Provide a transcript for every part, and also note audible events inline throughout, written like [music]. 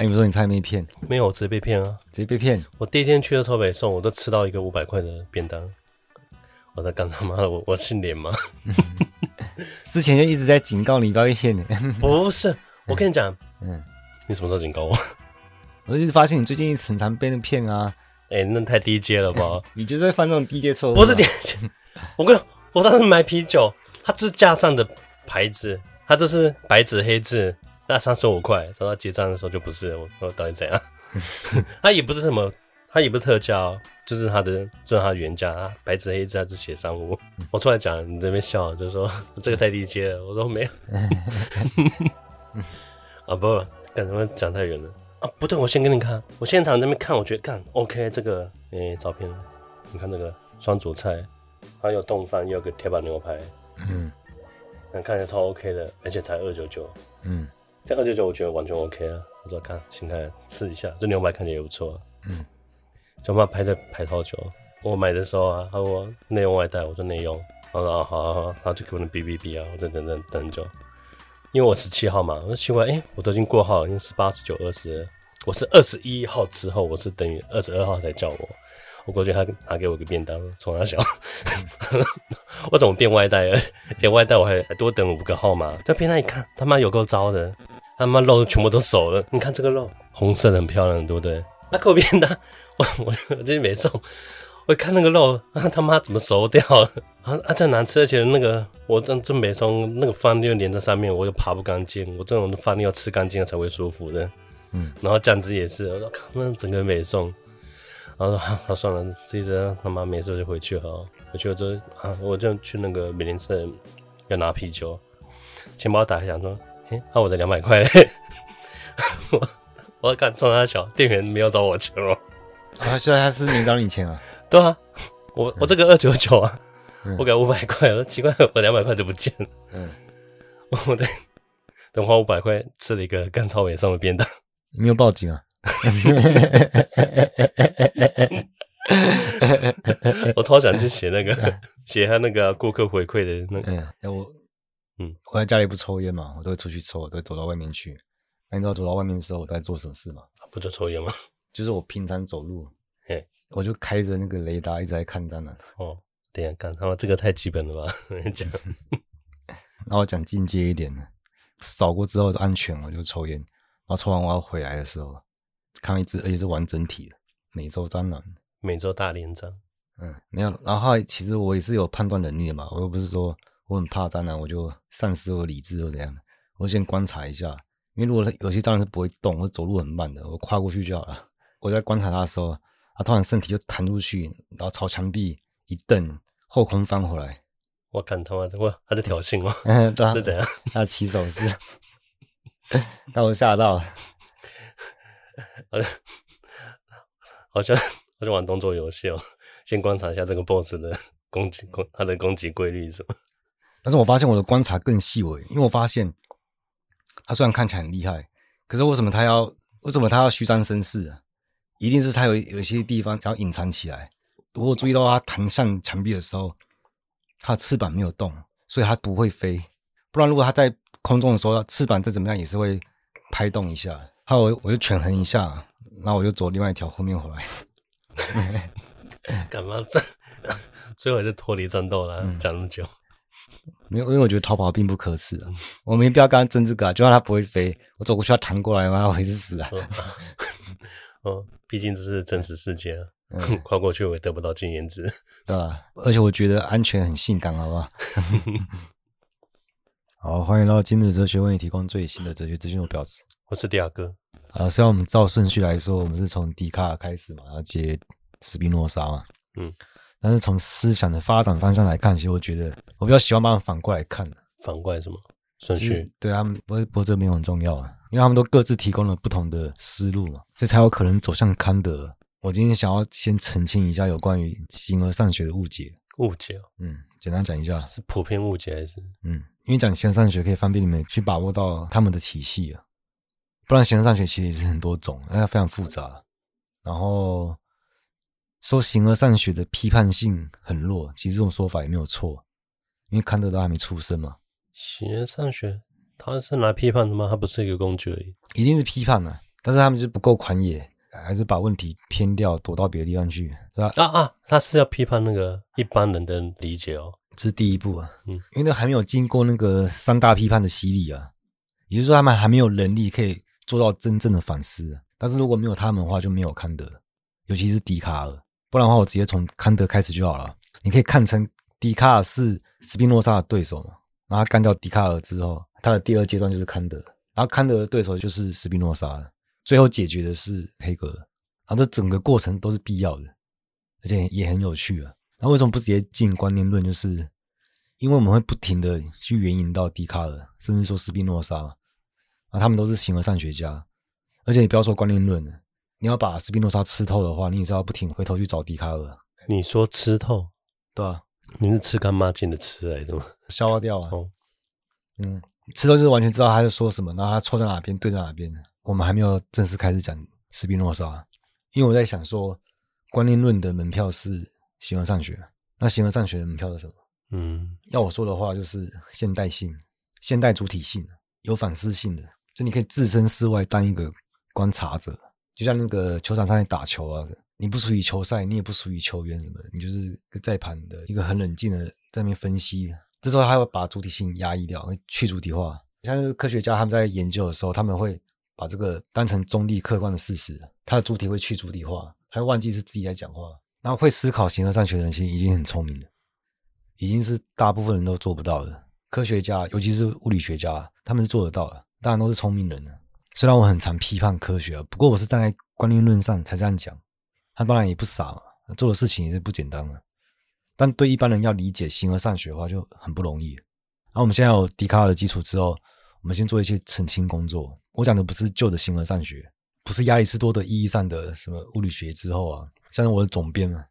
哎、啊，你不说你差点被骗？没有，我直接被骗啊！直接被骗。我第一天去的时候北送，我都吃到一个五百块的便当。我在干他妈的，我我姓连吗？[laughs] 之前就一直在警告你不要被骗的。[laughs] 不是，我跟你讲，嗯，你什么时候警告我？[laughs] 我一直发现你最近很常被人骗啊。哎、欸，那太低阶了吧？你就是会犯这种低阶错误？不是低阶，我跟你我上次买啤酒，它就是架上的牌子，它就是白纸黑字，那三十五块，等到结账的时候就不是。我我到底怎样？[laughs] 他也不是什么，他也不是特价哦，就是他的，就是他的原价啊，白纸黑字，他是写商务。我出来讲，你这边笑，就说这个太低阶了。我说没有。[laughs] 啊不，干什么讲太远了。啊，不对，我先给你看，我现场在那边看，我觉得干 OK，这个诶、欸，照片，你看这个双主菜，还有冻饭，又有个铁板牛排，嗯，那看起来超 OK 的，而且才二九九，嗯，这二九九我觉得完全 OK 啊，我说看，先看试一下，这牛排看起来也不错，啊嗯，就怕排的排好久，我买的时候啊，他说内用外带，我说内用，他说啊好好好，他就给我那哔哔哔啊，我再等等等很久。因为我十七号嘛，我说奇怪，哎、欸，我都已经过号了，已经十八、十九、二十，我是二十一号之后，我是等于二十二号才叫我，我过去他拿给我个便当，从他小，[laughs] 我怎么变外带了？点外带我还还多等五个号码，这便当一看，他妈有够糟的，他妈肉全部都熟了，你看这个肉，红色的很漂亮，对不对？那给我便当，我 [laughs] 我我今天没送。我看那个肉，啊，他妈怎么熟掉了？啊啊，这难吃，而且那个我真真没送，那个饭又粘在上面，我又扒不干净。我这种饭要吃干净了才会舒服的。嗯，然后酱汁也是，我说靠，那整个没送。然后说好，算了，这一次他妈没事就回去了。回去了之后啊，我就去那个美林社要拿啤酒，钱包打开想说，[laughs] 哎、那、我的两百块嘞。我我看冲他小店员没有找我钱哦。啊，现在他是没找你钱啊？对啊，我我这个二九九啊，我给五百块，奇怪，我两百块就不见了。嗯，我得等花五百块吃了一个干超美送的便当，你没有报警啊？[laughs] 我超想去写那个 [laughs] 写他那个顾客回馈的那个。嗯，我嗯，我在家里不抽烟嘛，我都会出去抽，我都会走到外面去。那你知道走到外面的时候我在做什么事吗？不就抽烟吗？就是我平常走路。我就开着那个雷达一直在看单呢。哦，等下看他妈这个太基本了吧？我跟你讲，[laughs] 那我讲进阶一点的，扫过之后安全，我就抽烟。然后抽完我要回来的时候，看一只，而且是完整体的美洲蟑螂，美洲大连蟑。嗯，没有。然后其实我也是有判断能力的嘛，我又不是说我很怕蟑螂，我就丧失我理智或怎样的。我先观察一下，因为如果有些蟑螂是不会动，我走路很慢的，我跨过去就好了。[laughs] 我在观察它的时候。它突然身体就弹出去，然后朝墙壁一蹬，后空翻回来。我看他妈这我他在挑衅我，嗯，[laughs] 对啊，[laughs] 是怎样？他起手势，把我吓到了。[laughs] 好像 [laughs] 好像玩动作游戏哦，先观察一下这个 BOSS 的攻击攻它的攻击规律是什么。但是我发现我的观察更细微，因为我发现他虽然看起来很厉害，可是为什么他要为什么他要虚张声势啊？一定是他有有些地方想要隐藏起来。如果注意到他弹向墙壁的时候，他的翅膀没有动，所以他不会飞。不然，如果他在空中的时候，翅膀再怎么样也是会拍动一下。还有，我就权衡一下，然后我就走另外一条后面回来。[laughs] 干嘛？这最后还是脱离战斗了，讲那么久。没有，因为我觉得逃跑并不可耻啊。我没必要跟他争这个啊，就算他不会飞，我走过去他弹过来，妈我还是死啊。[laughs] 哦，毕竟这是真实世界啊，嗯、跨过去我也得不到经验值，对吧？而且我觉得安全很性感，好不好？[laughs] 好，欢迎到今日哲学为你提供最新的哲学资讯和标志。我是迪亚哥。啊，虽然我们照顺序来说，我们是从笛卡尔开始嘛，然后接斯宾诺莎嘛，嗯，但是从思想的发展方向来看，其实我觉得我比较喜欢把它反过来看。反过来什么？顺序？对啊，不过不过这没有很重要啊。因为他们都各自提供了不同的思路嘛，所以才有可能走向康德。我今天想要先澄清一下有关于形而上学的误解。误解哦，嗯，简单讲一下，是普遍误解还是？嗯，因为讲形而上学可以方便你们去把握到他们的体系啊，不然形而上学其实也是很多种，那非常复杂。然后说形而上学的批判性很弱，其实这种说法也没有错，因为康德都还没出生嘛。形而上学。他是来批判的吗？他不是一个工具而已，一定是批判的、啊。但是他们就不够狂野，还是把问题偏掉，躲到别的地方去，是吧？啊啊，他是要批判那个一般人的理解哦，这是第一步啊，嗯，因为那还没有经过那个三大批判的洗礼啊，也就是说他们还没有能力可以做到真正的反思。但是如果没有他们的话，就没有康德，尤其是笛卡尔，不然的话，我直接从康德开始就好了。你可以看成笛卡尔是斯宾诺莎的对手嘛，然后干掉笛卡尔之后，他的第二阶段就是康德，然后康德的对手就是斯宾诺莎。最后解决的是黑格尔，然后这整个过程都是必要的，而且也很有趣啊。那为什么不直接进观念论？就是因为我们会不停的去援引到笛卡尔，甚至说斯宾诺莎嘛啊，他们都是形而上学家。而且你不要说观念论了，你要把斯宾诺莎吃透的话，你也是要不停回头去找笛卡尔。你说吃透，对啊，你是吃干抹净的吃来的吗？消化掉啊。哦，嗯，吃透就是完全知道他在说什么，然后他错在哪边，对在哪边。我们还没有正式开始讲斯宾诺莎，因为我在想说，观念论的门票是形而上学，那形而上学的门票是什么？嗯，要我说的话，就是现代性、现代主体性、有反思性的，就你可以置身事外当一个观察者，就像那个球场上面打球啊，你不属于球赛，你也不属于球员什么的，你就是个在盘的一个很冷静的在那边分析。这时候他会把主体性压抑掉，会去主体化。像是科学家他们在研究的时候，他们会。把这个当成中立客观的事实，他的主体会去主体化，他会忘记是自己在讲话。然后会思考形而上学的人，其实已经很聪明了，已经是大部分人都做不到的。科学家，尤其是物理学家，他们是做得到的，当然都是聪明人了。虽然我很常批判科学啊，不过我是站在观念论上才这样讲。他当然也不傻嘛，做的事情也是不简单的。但对一般人要理解形而上学的话，就很不容易。然后我们现在有笛卡尔的基础之后，我们先做一些澄清工作。我讲的不是旧的形而上学，不是亚里士多德意义上的什么物理学之后啊，像是我的总编嘛，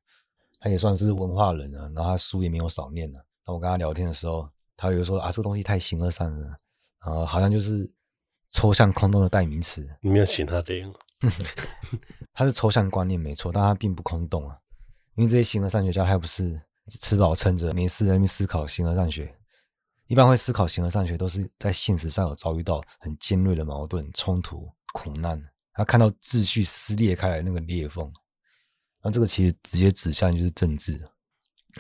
他也算是文化人啊，然后他书也没有少念啊。那我跟他聊天的时候，他有说啊，这个东西太形而上了，啊，好像就是抽象空洞的代名词。你没有写他的，[laughs] 他是抽象观念没错，但他并不空洞啊，因为这些形而上学家他又不是吃饱撑着没事在那边思考形而上学。一般会思考形而上学，都是在现实上有遭遇到很尖锐的矛盾、冲突、苦难，他看到秩序撕裂开来那个裂缝，那这个其实直接指向就是政治。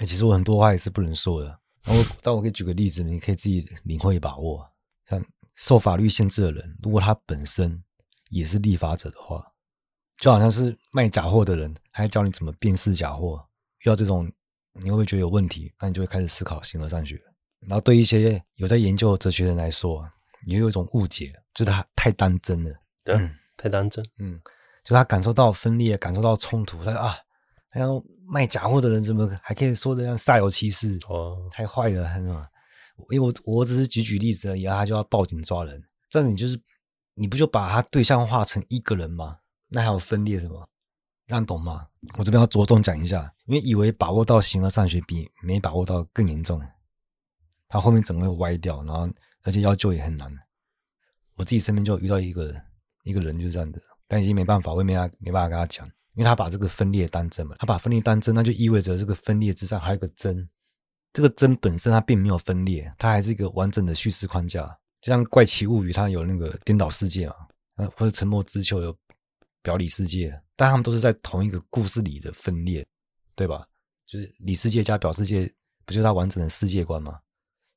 其实我很多话也是不能说的，然后但我可以举个例子，你可以自己领会把握。像受法律限制的人，如果他本身也是立法者的话，就好像是卖假货的人，还教你怎么辨识假货。遇到这种，你会不会觉得有问题？那你就会开始思考形而上学。然后对一些有在研究哲学的人来说，也有一种误解，就是他太当真了。对，嗯、太当真。嗯，就他感受到分裂，感受到冲突，他说啊，他要卖假货的人怎么还可以说这样煞有其事？哦，太坏了，是吧？因为我我只是举举例子而已，他就要报警抓人，这样你就是你不就把他对象化成一个人吗？那还有分裂什么？这样懂吗？我这边要着重讲一下，因为以为把握到形而上学比没把握到更严重。他后面整个会歪掉，然后而且要救也很难。我自己身边就遇到一个一个人就是这样的，但已经没办法，我也没办没办法跟他讲，因为他把这个分裂当真嘛，他把分裂当真，那就意味着这个分裂之上还有个真，这个真本身它并没有分裂，它还是一个完整的叙事框架，就像怪奇物语它有那个颠倒世界嘛，或者沉默之丘有表里世界，但他们都是在同一个故事里的分裂，对吧？就是里世界加表世界，不就是它完整的世界观吗？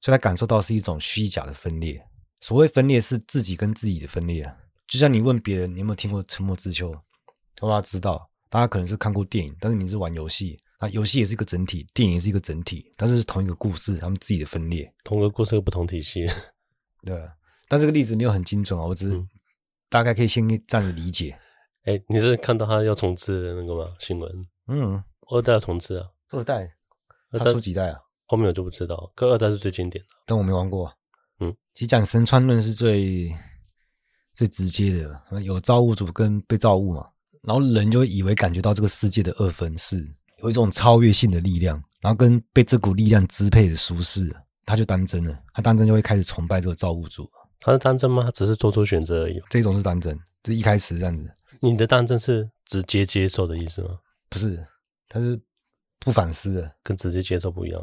所以他感受到是一种虚假的分裂。所谓分裂是自己跟自己的分裂。就像你问别人，你有没有听过《沉默之丘》？他说他知道，大家可能是看过电影，但是你是玩游戏，那游戏也是一个整体，电影也是一个整体，但是是同一个故事，他们自己的分裂。同个故事有不同体系。对，但这个例子没有很精准啊，我只是大概可以先这样子理解。哎、嗯，你是看到他要重置的那个吗？新闻？嗯，二代要重置啊。二代？他出几代啊？后面我就不知道，可二代是最经典的，但我没玩过。嗯，其实讲神创论是最最直接的，有造物主跟被造物嘛，然后人就会以为感觉到这个世界的二分是有一种超越性的力量，然后跟被这股力量支配的舒适，他就当真了，他当真就会开始崇拜这个造物主。他是当真吗？他只是做出选择而已。这种是当真，这一开始这样子。你的当真是直接接受的意思吗？不是，他是不反思的，跟直接接受不一样。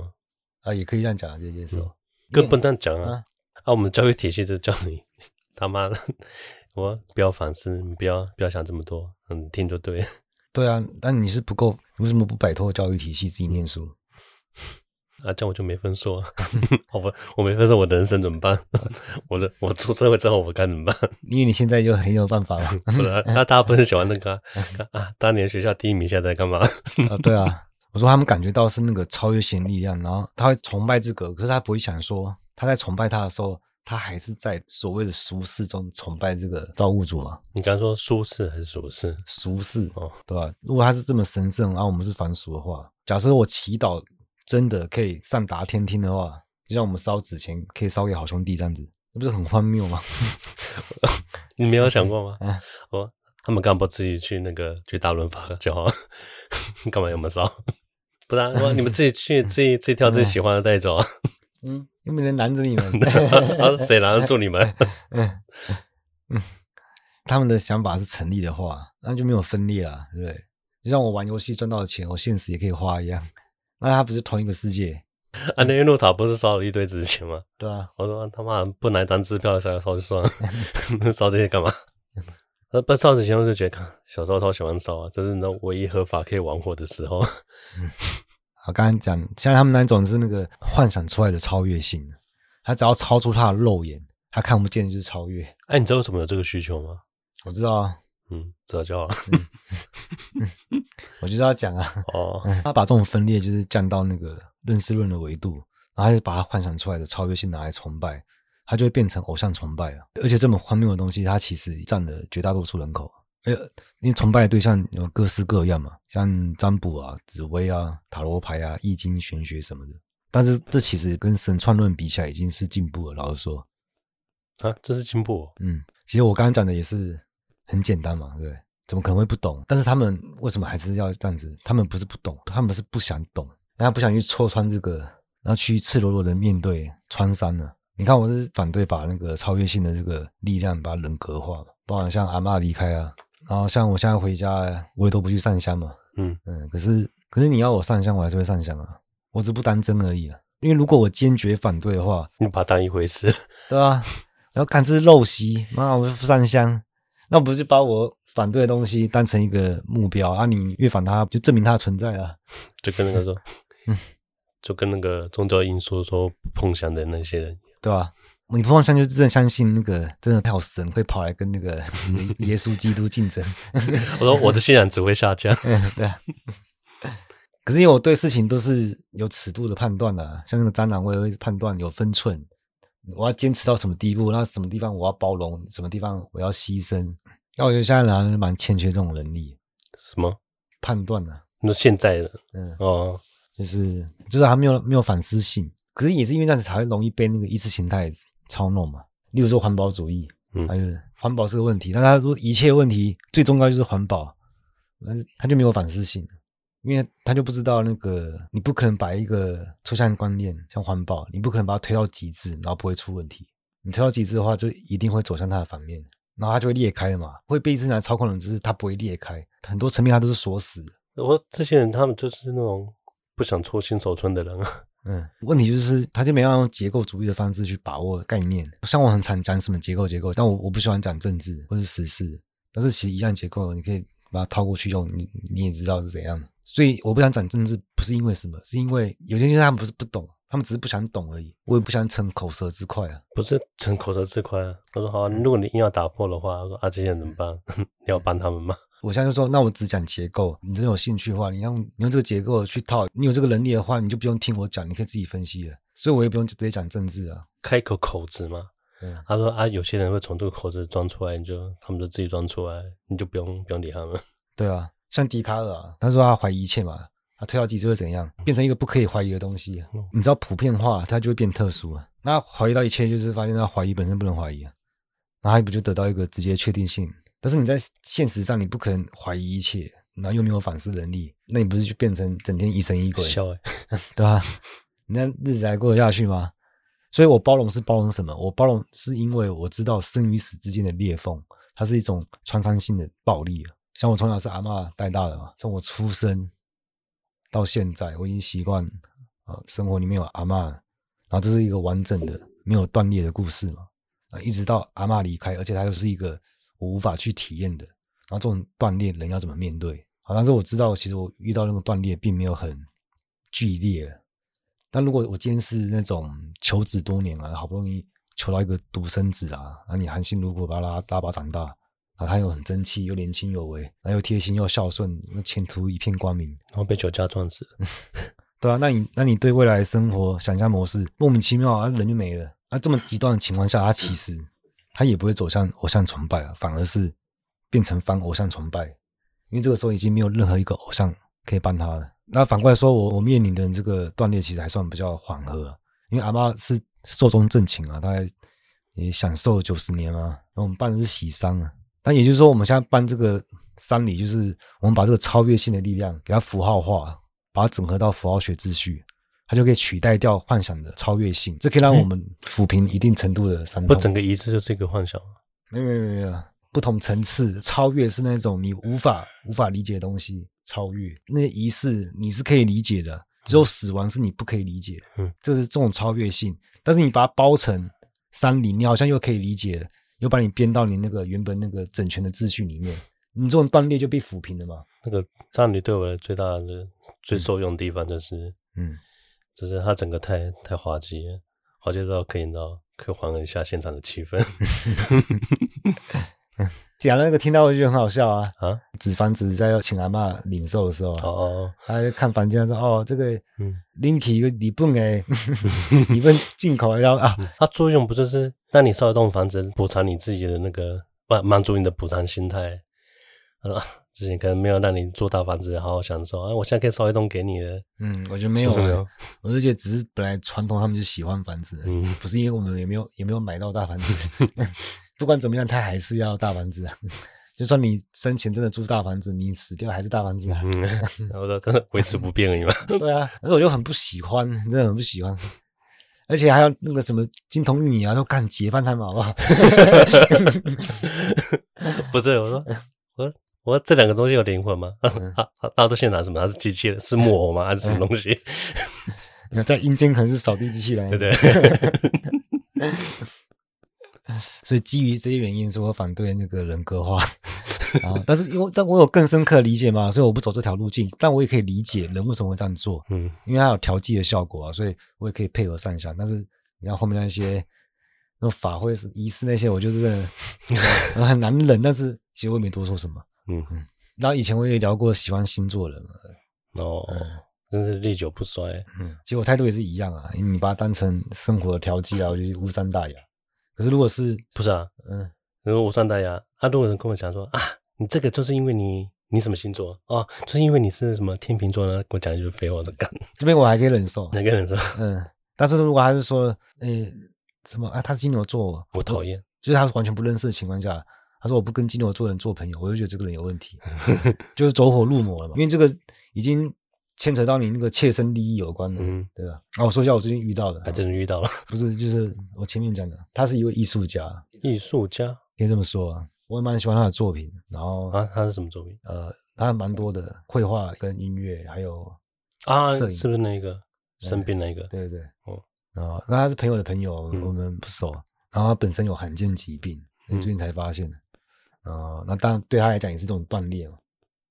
啊，也可以这样讲，直接接受，更不能讲啊！啊，我们教育体系就教你 [laughs] 他妈的，[laughs] 我不要反思，你不要不要想这么多，嗯，听就对。对啊，但你是不够，为什么不摆脱教育体系自己念书？[laughs] 啊，这样我就没分数啊！[laughs] 我不，我没分数，我的人生怎么办？[laughs] 我的，我出社会之后我该怎么办？因为你现在就很有办法了。不是，那大家不是喜欢那个啊？啊当年学校第一名，现在在干嘛？啊，对啊，我说他们感觉到是那个超越性力量，然后他会崇拜这个，可是他不会想说他在崇拜他的时候，他还是在所谓的俗世中崇拜这个造物主嘛？你刚说舒适还是俗世？俗世哦，对吧？如果他是这么神圣，然后我们是凡俗的话，假设我祈祷。真的可以上达天听的话，就像我们烧纸钱可以烧给好兄弟这样子，那不是很荒谬吗？[laughs] 你没有想过吗？[laughs] 啊，哦，他们干嘛不自己去那个去大润发就好？[laughs] 干嘛要我们烧？不然，啊，你们自己去，自己自己挑自己喜欢的带走。嗯，又没人拦着你们。[laughs] 啊，谁拦得住你们？[laughs] 嗯嗯，他们的想法是成立的话，那就没有分裂了，对不对？就像我玩游戏赚到的钱，我现实也可以花一样。[laughs] 那他不是同一个世界？啊，那路塔不是烧了一堆纸钱吗？对啊，我说他妈不拿一张支票烧烧就算了，烧这些干嘛？呃，不烧纸钱我就觉得，小时候超喜欢烧啊，这是那唯一合法可以玩火的时候。嗯，我刚才讲，像他们那种是那个幻想出来的超越性，他只要超出他的肉眼，他看不见就是超越。哎，你知道为什么有这个需求吗？我知道啊。嗯，知道就好了。我就是要讲啊，哦、嗯，他把这种分裂就是降到那个认识论的维度，然后他就把他幻想出来的超越性拿来崇拜，他就会变成偶像崇拜了。而且这么荒谬的东西，它其实占了绝大多数人口。哎，因为崇拜的对象有各式各样嘛，像占卜啊、紫薇啊、塔罗牌啊、易经、玄学什么的。但是这其实跟神创论比起来，已经是进步了。老实说，啊，这是进步。嗯，其实我刚刚讲的也是。很简单嘛，对不对？怎么可能会不懂？但是他们为什么还是要这样子？他们不是不懂，他们是不想懂，然后不想去戳穿这个，然后去赤裸裸的面对穿山了。你看，我是反对把那个超越性的这个力量把它人格化，包括像阿嬷离开啊，然后像我现在回家，我也都不去上香嘛。嗯嗯，可是可是你要我上香，我还是会上香啊，我只不当真而已啊。因为如果我坚决反对的话，你把它当一回事，对啊，然后看这是陋习，妈，我不上香。那不是把我反对的东西当成一个目标啊？你越反它，就证明它的存在啊。就跟那个说，嗯，就跟那个宗教因素说不碰香的那些人，对吧？你不碰香，就真的相信那个真的有神会跑来跟那个 [laughs] 耶稣基督竞争。我说我的信仰只会下降。嗯，[laughs] 对啊。可是因为我对事情都是有尺度的判断的啊，像那个蟑螂，我也会判断有分寸。我要坚持到什么地步？那什么地方我要包容？什么地方我要牺牲？那我觉得现在人蛮欠缺这种能力。什么判断呢？那现在的，嗯哦，就是就是他没有没有反思性。可是也是因为这样子才会容易被那个意识形态操弄嘛。例如说环保主义，嗯，还有环保是个问题，但他说一切问题最重要就是环保，但是他就没有反思性。因为他就不知道那个，你不可能把一个抽象观念像环保，你不可能把它推到极致，然后不会出问题。你推到极致的话，就一定会走向它的反面，然后它就会裂开了嘛。会被意识形态操控的，只是它不会裂开，很多层面它都是锁死的。我这些人，他们就是那种不想戳新手村的人啊。嗯，问题就是他就没办法用结构主义的方式去把握概念。像我很常讲什么结构结构，但我我不喜欢讲政治或是时事，但是其实一样结构，你可以把它套过去用，你你也知道是怎样。所以我不想讲政治，不是因为什么，是因为有些人他们不是不懂，他们只是不想懂而已。我也不想逞口舌之快啊，不是逞口舌之快啊。他说好啊，如果你硬要打破的话，他说啊，这些人怎么办？[laughs] 你要帮他们吗？我现在就说，那我只讲结构。你真有兴趣的话，你用你用这个结构去套，你有这个能力的话，你就不用听我讲，你可以自己分析了。所以我也不用直接讲政治啊，开口口子嘛。嗯，他说啊，有些人会从这个口子装出来，你就他们就自己装出来，你就不用不用理他们。对啊。像笛卡尔啊，他说他怀疑一切嘛，他推到极致会怎样？变成一个不可以怀疑的东西。你知道普遍化，它就会变特殊啊。那怀疑到一切，就是发现他怀疑本身不能怀疑啊，那他不就得到一个直接确定性？但是你在现实上，你不可能怀疑一切，然后又没有反思能力，那你不是就变成整天疑神疑鬼？对吧？[laughs] 你那日子还过得下去吗？所以我包容是包容什么？我包容是因为我知道生与死之间的裂缝，它是一种创伤性的暴力啊。像我从小是阿嬷带大的嘛，从我出生到现在，我已经习惯啊，生活里面有阿嬷，然后这是一个完整的、没有断裂的故事嘛，啊，一直到阿嬷离开，而且它又是一个我无法去体验的。然后这种断裂，人要怎么面对？好，但是我知道，其实我遇到那种断裂，并没有很剧烈。但如果我今天是那种求子多年啊，好不容易求到一个独生子啊，然后你含辛茹苦把他拉拉拔长大，然后他又很争气，又年轻有为，然后又贴心又孝顺，那前途一片光明，然后被酒驾撞死，[laughs] 对啊，那你那你对未来生活想象模式莫名其妙啊，人就没了。那这么极端的情况下，他其实他也不会走向偶像崇拜啊，反而是变成反偶像崇拜，因为这个时候已经没有任何一个偶像可以帮他了。那反过来说，我我面临的这个断裂其实还算比较缓和，因为阿妈是寿终正寝啊，大概也享受九十年啊。然后我们办的是喜丧啊，但也就是说，我们现在办这个丧礼，就是我们把这个超越性的力量给它符号化，把它整合到符号学秩序，它就可以取代掉幻想的超越性，这可以让我们抚平一定程度的伤痛。不，整个仪式就是一个幻想。没有没有没有，不同层次超越是那种你无法无法理解的东西。超越那些仪式，你是可以理解的，只有死亡是你不可以理解。嗯，就是这种超越性。但是你把它包成山林，你好像又可以理解，又把你编到你那个原本那个整全的秩序里面，你这种断裂就被抚平了嘛。那个葬礼对我的最大的、最受用的地方就是，嗯，就是它整个太太滑稽了，滑稽到可以到可以缓和一下现场的气氛。[laughs] [laughs] 讲那个听到我就很好笑啊啊！纸房子在要请阿嬷领寿的时候，哦哦，他就看房间说：“哦，这个嗯，拎起一个礼本诶，[laughs] 礼本进口然后啊，它作用不就是让你烧一栋房子补偿你自己的那个满满足你的补偿心态啊？之前可能没有让你做大房子好好享受啊，我现在可以烧一栋给你了。嗯，我觉得没有没有，我就觉得只是本来传统他们就喜欢房子，嗯，不是因为我们也没有也没有买到大房子。[laughs] ” [laughs] 不管怎么样，他还是要大房子啊！[laughs] 就算你生前真的住大房子，你死掉还是大房子啊！嗯，我说真的维持不变而已嘛。对啊，而且我就很不喜欢，真的很不喜欢，而且还有那个什么金童玉女啊，都干解放他们好不好？不是，我说，我说，这两个东西有灵魂吗？[laughs] 大家都现在拿什么？它是机器人，是木偶吗？还是什么东西？[laughs] 那在阴间可能是扫地机器人，对不对？[laughs] 所以基于这些原因，是我反对那个人格化。啊，但是因为但我有更深刻的理解嘛，所以我不走这条路径。但我也可以理解人为什么会这样做，嗯，因为它有调剂的效果啊，所以我也可以配合上一下。但是你看后面那些那种法会仪式那些，我就是很难忍。但是其实我也没多说什么，嗯嗯。然后以前我也聊过喜欢星座的嘛，哦，真是历久不衰。嗯，其实我态度也是一样啊，你把它当成生活的调剂啊，我就无伤大雅。可是，如果是不是啊？嗯，如果无伤大雅，啊，如果有人跟我讲说啊，你这个就是因为你你什么星座哦，就是因为你是什么天秤座呢？跟我讲一句废话的干，这边我还可以忍受，还可以忍受。嗯，但是如果还是说，嗯、欸，什么啊？他是金牛座，我讨厌，就是他是完全不认识的情况下，他说我不跟金牛座人做朋友，我就觉得这个人有问题，就是走火入魔了嘛。因为这个已经。牵扯到你那个切身利益有关的，嗯，对吧？啊，我说一下我最近遇到的，还真的遇到了，不是，就是我前面讲的，他是一位艺术家，艺术家可以这么说啊，我也蛮喜欢他的作品。然后啊，他是什么作品？呃，他蛮多的绘画跟音乐，还有啊，是不是那个生病那个？对对对，哦，啊，那他是朋友的朋友，我们不熟。然后他本身有罕见疾病，最近才发现的。啊，那当然对他来讲也是这种锻炼嘛。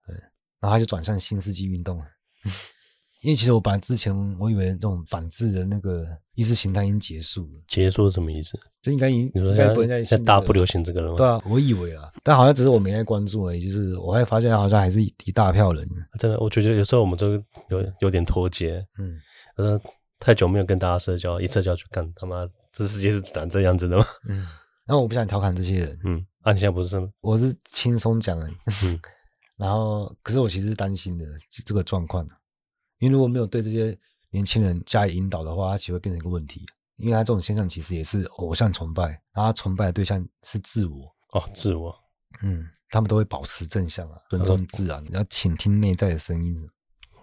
对，然后他就转向新世纪运动了。[laughs] 因为其实我本来之前我以为这种反制的那个意识形态已经结束了，结束是什么意思？这应该已经你说现在不现在大家不流行这个了吗？对啊，我以为啊，但好像只是我没在关注而已。就是我还发现好像还是一大票人。真的，我觉得有时候我们都有有点脱节。嗯，呃，太久没有跟大家社交，一社交就干他妈，这世界是长这样子的吗？嗯，然后我不想调侃这些人。嗯，啊，你现在不是这么？我是轻松讲而已。嗯。[laughs] 然后，可是我其实是担心的这个状况，因为如果没有对这些年轻人加以引导的话，他其实会变成一个问题。因为他这种现象其实也是偶像崇拜，然后他崇拜的对象是自我哦，自我，嗯，他们都会保持正向啊，尊重自然，要倾听内在的声音。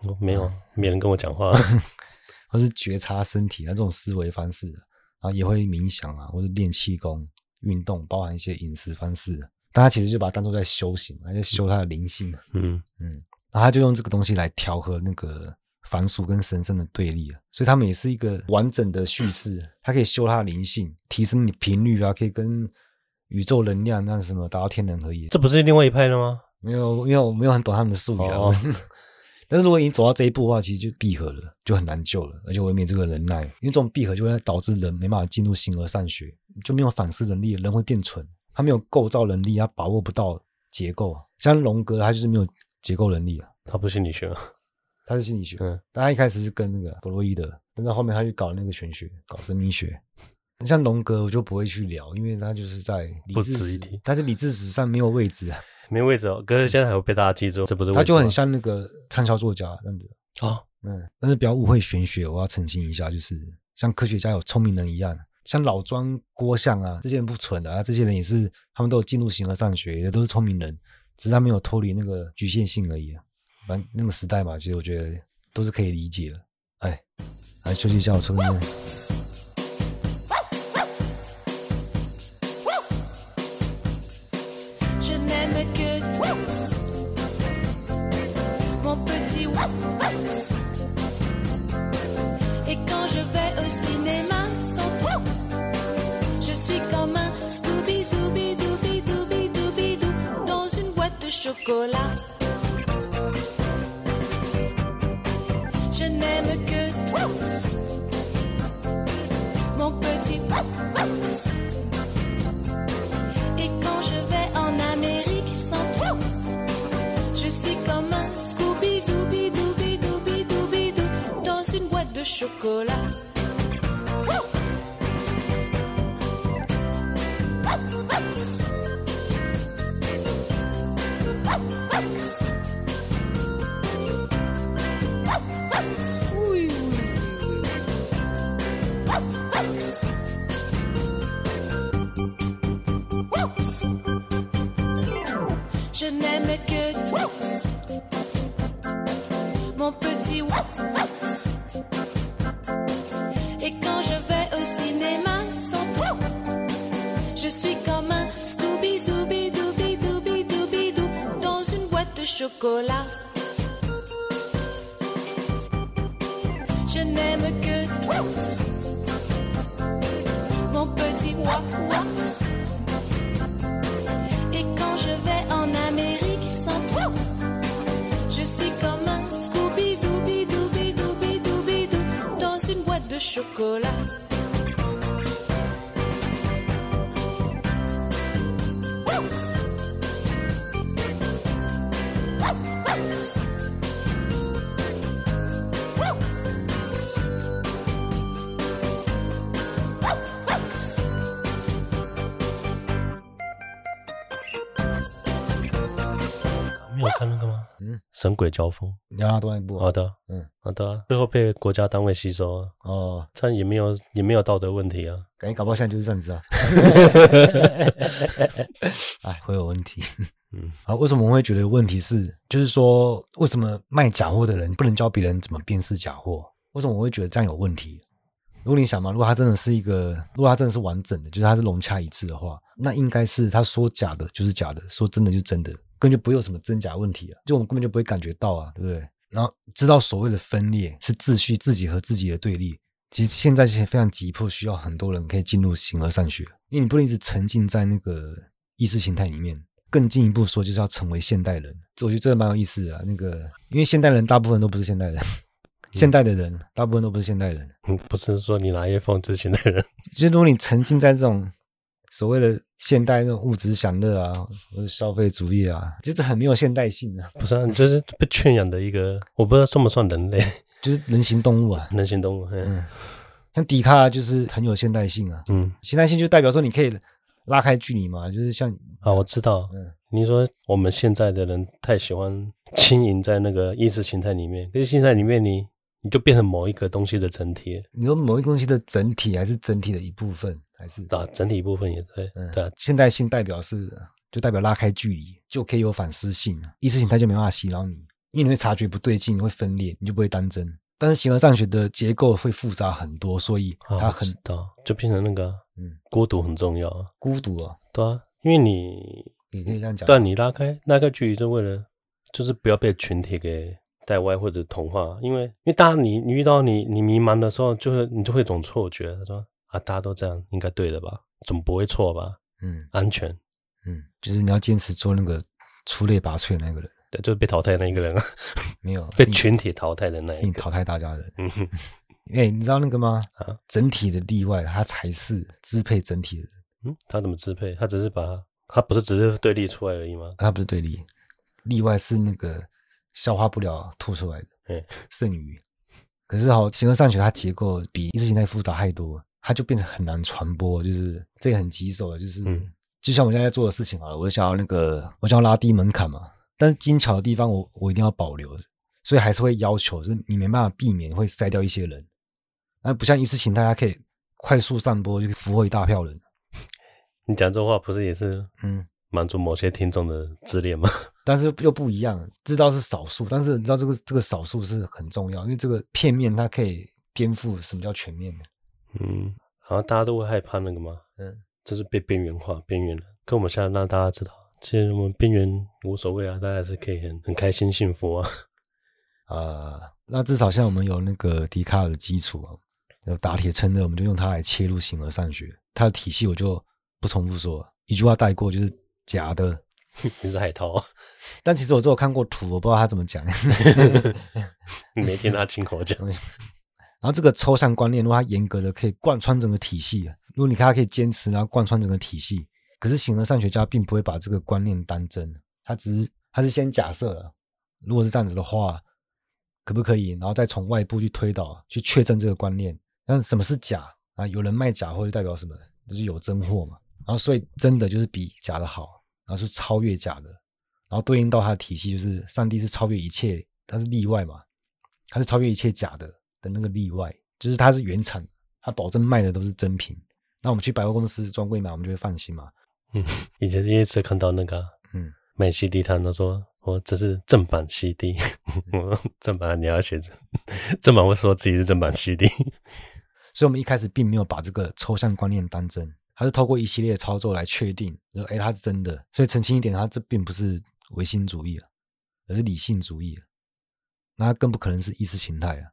哦，没有，没人跟我讲话，[laughs] 或是觉察身体啊这种思维方式，然后也会冥想啊，或者练气功、运动，包含一些饮食方式。但他其实就把它当做在修行，还在修他的灵性。嗯嗯，然后他就用这个东西来调和那个凡俗跟神圣的对立啊，所以他们也是一个完整的叙事。它可以修他的灵性，提升你频率啊，可以跟宇宙能量那什么达到天人合一，这不是另外一派的吗？[laughs] 没有，因为我没有很懂他们的术语啊。哦、[laughs] 但是如果你走到这一步的话，其实就闭合了，就很难救了，而且我也没这个能耐，因为这种闭合就会导致人没办法进入形而上学，就没有反思能力，人会变蠢，他没有构造能力，他把握不到结构。像荣格，他就是没有结构能力啊。他不是心理学，他是心理学。嗯，但他一开始是跟那个弗洛伊德，但是后面他去搞那个玄学，搞生命学。像荣格，我就不会去聊，因为他就是在理智史，他是理智史上没有位置啊，没位置哦。可是现在还会被大家记住，这不是？他就很像那个畅销作家这样子啊。哦、嗯，但是不要误会玄学，我要澄清一下，就是像科学家有聪明人一样，像老庄、郭象啊，这些人不蠢的啊，这些人也是，他们都有进入形而上学，也都是聪明人，只是他没有脱离那个局限性而已啊。反正那个时代嘛，其实我觉得都是可以理解的。哎，来休息一下，我抽根烟。de chocolat. Je n'aime que toi, mon petit. Et quand je vais en Amérique sans toi, je suis comme un Scooby-Dooby-Dooby-Dooby-Dooby-Doo dans une boîte de chocolat. aime que toi. Mon petit Et quand je vais au cinéma sans toi, je suis comme un Scooby Dooby Dooby Dooby Dooby Doo dans une boîte de chocolat. Je n'aime que toi. Mon petit wap wap. de chocolat. 神鬼交锋，你要他多一部。好的，嗯，好的，最后被国家单位吸收啊。哦，这样也没有也没有道德问题啊。感觉搞不好现在就是这样子啊。[laughs] 哎，会有问题。嗯，啊，为什么我们会觉得有问题是？是就是说，为什么卖假货的人不能教别人怎么辨识假货？为什么我会觉得这样有问题？如果你想嘛，如果他真的是一个，如果他真的是完整的，就是他是融洽一致的话，那应该是他说假的就是假的，说真的就是真的。根本就不会有什么真假问题啊，就我们根本就不会感觉到啊，对不对？然后知道所谓的分裂是秩序，自己和自己的对立。其实现在是非常急迫，需要很多人可以进入形而上学，因为你不能一直沉浸在那个意识形态里面。更进一步说，就是要成为现代人。我觉得这个蛮有意思的啊。那个，因为现代人大部分都不是现代人，现代的人大部分都不是现代人。嗯，不是说你拿 iPhone 就是现代人。就如果你沉浸在这种。所谓的现代那种物质享乐啊，或者消费主义啊，就是很没有现代性啊。不是啊，你就是被圈养的一个，我不知道算不算人类，[laughs] 就是人形动物啊。人形动物，嗯，像迪卡就是很有现代性啊。嗯，现代性就代表说你可以拉开距离嘛，就是像啊，我知道。嗯，你说我们现在的人太喜欢轻盈在那个意识形态里面，可是现在里面你你就变成某一个东西的整体。你说某一个东西的整体，还是整体的一部分？还是啊，整体一部分也对，嗯、对啊。现代性代表是，就代表拉开距离，就可以有反思性。意识形态就没办法洗脑你，因为你会察觉不对劲，你会分裂，你就不会当真。但是形而上学的结构会复杂很多，所以它很大，就变成那个，嗯，孤独很重要啊。孤独啊，对啊，因为你你可以这样讲，但，你拉开拉开距离，就为了就是不要被群体给带歪或者童话。因为因为大家你你遇到你你迷茫的时候，就是你就会有种错觉，他说。啊，大家都这样，应该对的吧？总不会错吧？嗯，安全，嗯，就是你要坚持做那个出类拔萃的那个人，对，就是被淘汰的那一个人啊，[laughs] 没有 [laughs] 被群体淘汰的那一个，是你淘汰大家的人。嗯，[laughs] 哎、欸，你知道那个吗？啊，整体的例外，他才是支配整体的人。嗯，他怎么支配？他只是把，他不是只是对立出来而已吗？他不是对立，例外是那个消化不了吐出来剩余。可是好，形而上学它结构比意识形态复杂太多，它就变得很难传播。就是这个很棘手的，就是、嗯、就像我现在在做的事情啊，我想要那个，我想要拉低门槛嘛。但是精巧的地方我，我我一定要保留，所以还是会要求，就是你没办法避免会筛掉一些人。那不像意识形态，它可以快速散播，就可以俘获一大票人。你讲这话不是也是嗯满足某些听众的自恋吗？但是又不一样，知道是少数，但是你知道这个这个少数是很重要，因为这个片面它可以颠覆什么叫全面的。嗯，好像大家都会害怕那个吗？嗯，就是被边缘化、边缘了。可我们现在让大家知道，其实我们边缘无所谓啊，大家还是可以很很开心、幸福啊。[laughs] 啊、呃，那至少像我们有那个笛卡尔的基础啊，有打铁撑的，我们就用它来切入形而上学。它的体系我就不重复说，一句话带过，就是假的。[laughs] 你是海涛，但其实我只有看过图，我不知道他怎么讲。[laughs] 你没听他亲口讲。[laughs] 然后这个抽象观念，如果他严格的可以贯穿整个体系，如果你看他可以坚持，然后贯穿整个体系，可是形而上学家并不会把这个观念当真，他只是他是先假设了，如果是这样子的话，可不可以？然后再从外部去推导，去确证这个观念。那什么是假啊？有人卖假货就代表什么？就是有真货嘛。然后所以真的就是比假的好。然后是超越假的，然后对应到它的体系，就是上帝是超越一切，它是例外嘛，它是超越一切假的的那个例外，就是它是原产，它保证卖的都是真品。那我们去百货公司专柜买，我们就会放心嘛。嗯，以前第一次看到那个，嗯，卖 CD 摊都说，我这是正版 CD，[laughs] 我正版你要写正，[laughs] 正版会说自己是正版 CD，所以我们一开始并没有把这个抽象观念当真。它是透过一系列操作来确定，说哎，它是真的。所以澄清一点，它这并不是唯心主义啊，而是理性主义啊。那更不可能是意识形态啊。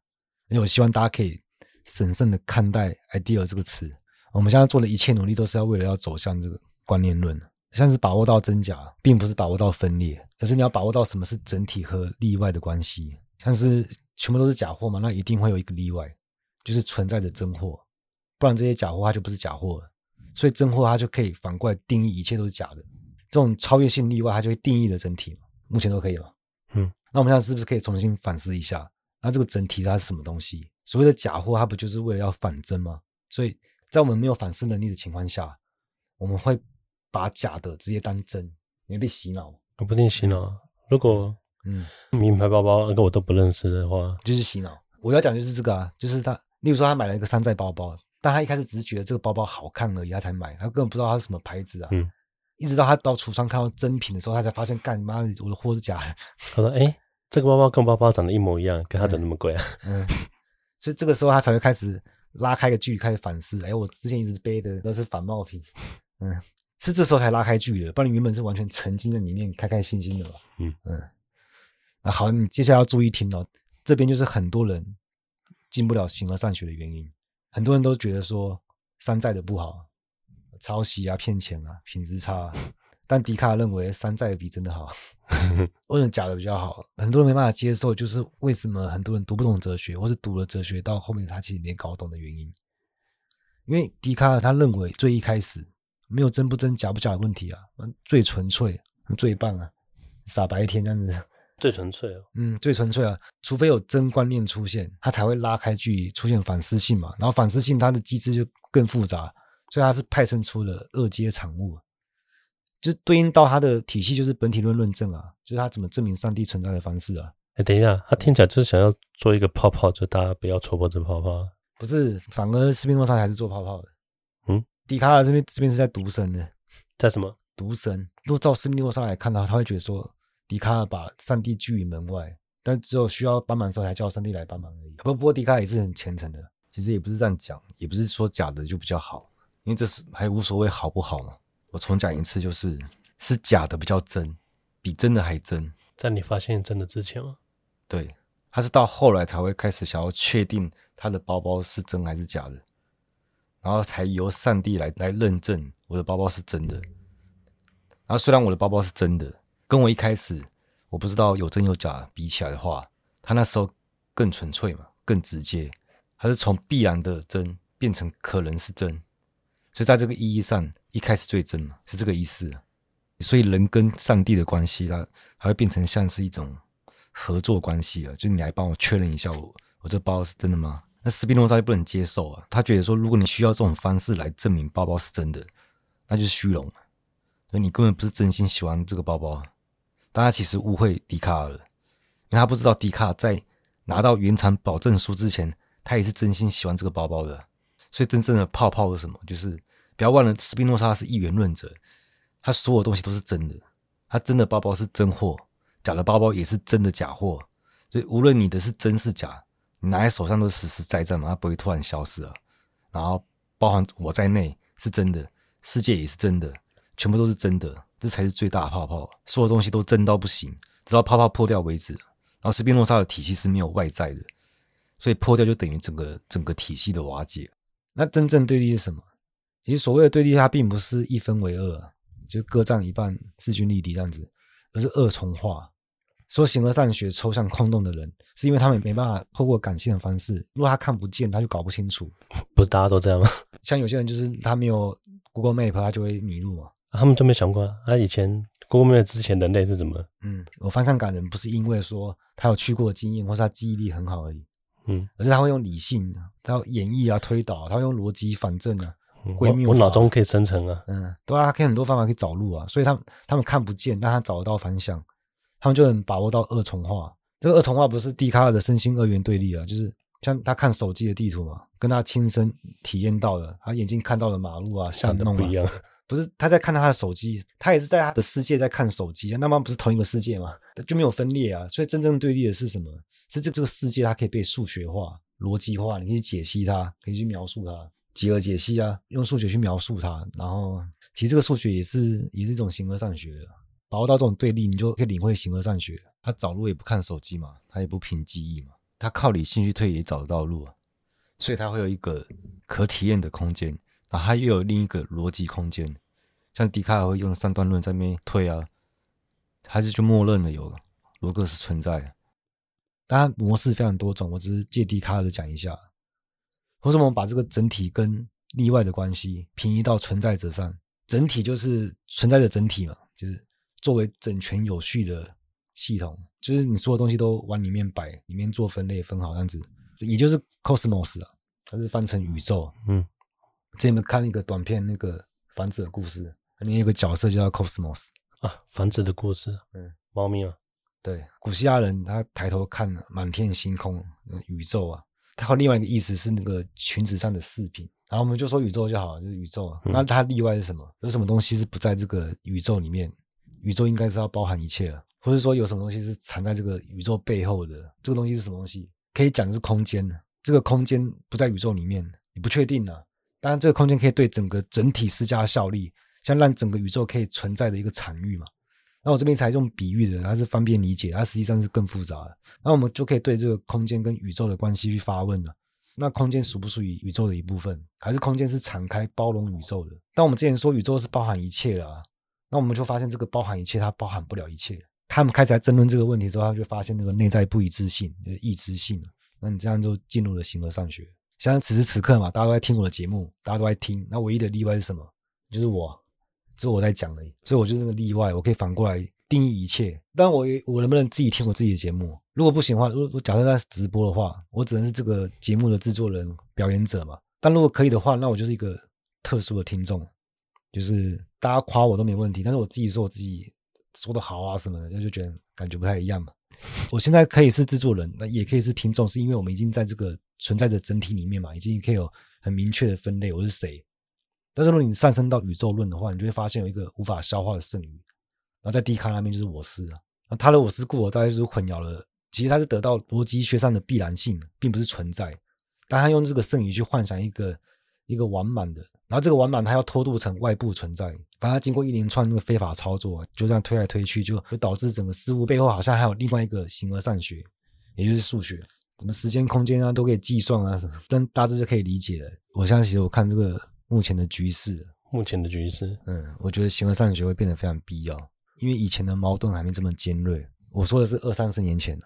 因为我希望大家可以审慎的看待 “idea” 这个词。我们现在做的一切努力，都是要为了要走向这个观念论，像是把握到真假，并不是把握到分裂，而是你要把握到什么是整体和例外的关系。像是全部都是假货嘛，那一定会有一个例外，就是存在着真货，不然这些假货它就不是假货了。所以真货它就可以反过来定义一切都是假的，这种超越性例外它就会定义了整体嘛，目前都可以了。嗯，那我们现在是不是可以重新反思一下？那这个整体它是什么东西？所谓的假货它不就是为了要反真吗？所以在我们没有反思能力的情况下，我们会把假的直接当真，你会被洗脑。我不一定洗脑，如果嗯名牌包包那个我都不认识的话，就是洗脑。我要讲就是这个啊，就是他，例如说他买了一个山寨包包。但他一开始只是觉得这个包包好看而已，他才买，他根本不知道它是什么牌子啊。嗯，一直到他到橱窗看到真品的时候，他才发现，干你妈，我的货是假的。[laughs] 他说：“哎、欸，这个包包跟包包长得一模一样，跟他怎么那么贵啊？”嗯，所以这个时候他才会开始拉开个距离，开始反思。哎、欸，我之前一直背的都是仿冒品。嗯，是这时候才拉开距离的，不然你原本是完全沉浸在里面，开开心心的嘛。嗯嗯。那好，你接下来要注意听哦，这边就是很多人进不了形而上学的原因。很多人都觉得说山寨的不好，抄袭啊、骗钱啊、品质差啊。[laughs] 但迪卡尔认为山寨的比真的好，[laughs] 为什么假的比较好？很多人没办法接受，就是为什么很多人读不懂哲学，或是读了哲学到后面他其实没搞懂的原因。因为笛卡尔他认为最一开始没有真不真、假不假的问题啊，最纯粹、最棒啊，傻白甜这样子。最纯粹哦，嗯，最纯粹啊，除非有真观念出现，它才会拉开距离，出现反思性嘛。然后反思性它的机制就更复杂，所以它是派生出了二阶产物，就对应到它的体系就是本体论论证啊，就是它怎么证明上帝存在的方式啊。哎，等一下，他听起来就是想要做一个泡泡，就大家不要戳破这泡泡。不是，反而斯宾诺莎还是做泡泡的。嗯，笛卡尔这边这边是在读神的，在什么读神？如果照斯宾诺莎来看的话，他会觉得说。笛卡尔把上帝拒于门外，但只有需要帮忙的时候才叫上帝来帮忙而已。不，不过迪卡尔也是很虔诚的。其实也不是这样讲，也不是说假的就比较好，因为这是还无所谓好不好嘛。我重讲一次，就是是假的比较真，比真的还真。在你发现真的之前吗？对，他是到后来才会开始想要确定他的包包是真还是假的，然后才由上帝来来认证。我的包包是真的。然后虽然我的包包是真的，跟我一开始我不知道有真有假比起来的话，他那时候更纯粹嘛，更直接，他是从必然的真变成可能是真。所以在这个意义上，一开始最真嘛，是这个意思。所以人跟上帝的关系，它还会变成像是一种合作关系啊，就你来帮我确认一下我，我这包是真的吗？那斯宾诺莎就不能接受啊，他觉得说，如果你需要这种方式来证明包包是真的，那就是虚荣，所以你根本不是真心喜欢这个包包。大家其实误会笛卡尔了，因为他不知道笛卡尔在拿到原厂保证书之前，他也是真心喜欢这个包包的。所以真正的泡泡是什么？就是不要忘了，斯宾诺莎是一元论者，他所有东西都是真的，他真的包包是真货，假的包包也是真的假货。所以无论你的是真是假。你拿在手上都是实实在在嘛，它不会突然消失啊。然后包含我在内是真的，世界也是真的，全部都是真的，这才是最大的泡泡。所有东西都真到不行，直到泡泡破掉为止。然后斯宾诺莎的体系是没有外在的，所以破掉就等于整个整个体系的瓦解。那真正对立是什么？其实所谓的对立，它并不是一分为二，就各占一半，势均力敌这样子，而是二重化。说形而上学抽象空洞的人，是因为他们没办法透过感性的方式。如果他看不见，他就搞不清楚。[laughs] 不是大家都这样吗？像有些人就是他没有 Google Map，他就会迷路嘛。啊、他们都没想过，他、啊、以前 Google Map 之前人类是怎么？嗯，我方向感人不是因为说他有去过的经验，或是他记忆力很好而已。嗯，而是他会用理性，他要演绎啊、推导，他会用逻辑反证啊。我脑中可以生成啊。嗯，对啊，他可以很多方法可以找路啊，所以他们他们看不见，但他找得到方向。他们就能把握到二重化。这个二重化不是笛卡尔的身心二元对立啊，就是像他看手机的地图嘛，跟他亲身体验到的，他眼睛看到的马路啊、巷弄啊，不一样。不是他在看他的手机，他也是在他的世界在看手机啊，那么不是同一个世界吗？就没有分裂啊。所以真正对立的是什么？是这这个世界它可以被数学化、逻辑化，你可以解析它，可以去描述它，几何解析啊，用数学去描述它。然后其实这个数学也是也是一种形而上学的。把握到这种对立，你就可以领会形而上学。他找路也不看手机嘛，他也不凭记忆嘛，他靠理性去推也找得到路。所以他会有一个可体验的空间，然后他又有另一个逻辑空间。像笛卡尔会用三段论在那边推啊，还是就默认了有罗格斯存在。当然模式非常多种，我只是借笛卡尔的讲一下。或者我们把这个整体跟例外的关系平移到存在者上，整体就是存在的整体嘛，就是。作为整全有序的系统，就是你所有东西都往里面摆，里面做分类分好这样子，也就是 cosmos 啊，它是翻成宇宙。嗯，之前有没有看一个短片，那个房子的故事，里面有个角色叫 cosmos 啊，房子的故事。嗯，猫咪啊，对，古希腊人他抬头看满天星空，宇宙啊，他有另外一个意思是那个裙子上的饰品，然后我们就说宇宙就好，就是宇宙。嗯、那它例外是什么？有什么东西是不在这个宇宙里面？宇宙应该是要包含一切了，或者说有什么东西是藏在这个宇宙背后的？这个东西是什么东西？可以讲是空间，这个空间不在宇宙里面，你不确定啊。当然，这个空间可以对整个整体施加效力，像让整个宇宙可以存在的一个场域嘛。那我这边才用比喻的，它是方便理解，它实际上是更复杂的。那我们就可以对这个空间跟宇宙的关系去发问了。那空间属不属于宇宙的一部分，还是空间是敞开包容宇宙的？当我们之前说宇宙是包含一切的啊。那我们就发现，这个包含一切，它包含不了一切。他们开始来争论这个问题之后，他就发现那个内在不一致性，就是异质性。那你这样就进入了形而上学。像此时此刻嘛，大家都在听我的节目，大家都在听。那唯一的例外是什么？就是我，只有我在讲而已。所以我就是那个例外，我可以反过来定义一切。但我我能不能自己听我自己的节目？如果不行的话，如果假设在直播的话，我只能是这个节目的制作人、表演者嘛。但如果可以的话，那我就是一个特殊的听众。就是大家夸我都没问题，但是我自己说我自己说的好啊什么的，就就觉得感觉不太一样嘛。我现在可以是制作人，那也可以是听众，是因为我们已经在这个存在的整体里面嘛，已经可以有很明确的分类，我是谁。但是如果你上升到宇宙论的话，你就会发现有一个无法消化的剩余，然后在笛卡那边就是我思啊，那他的我思故我，大概就是混淆了。其实他是得到逻辑学上的必然性，并不是存在，但他用这个剩余去幻想一个一个完满的。然后这个完满，他要偷渡成外部存在，把它经过一连串那个非法操作，就这样推来推去，就会导致整个事物背后好像还有另外一个形而上学，也就是数学，什么时间空间啊都可以计算啊什么，但大致就可以理解了。我相信，我看这个目前的局势，目前的局势。嗯，我觉得形而上学会变得非常必要，因为以前的矛盾还没这么尖锐。我说的是二三十年前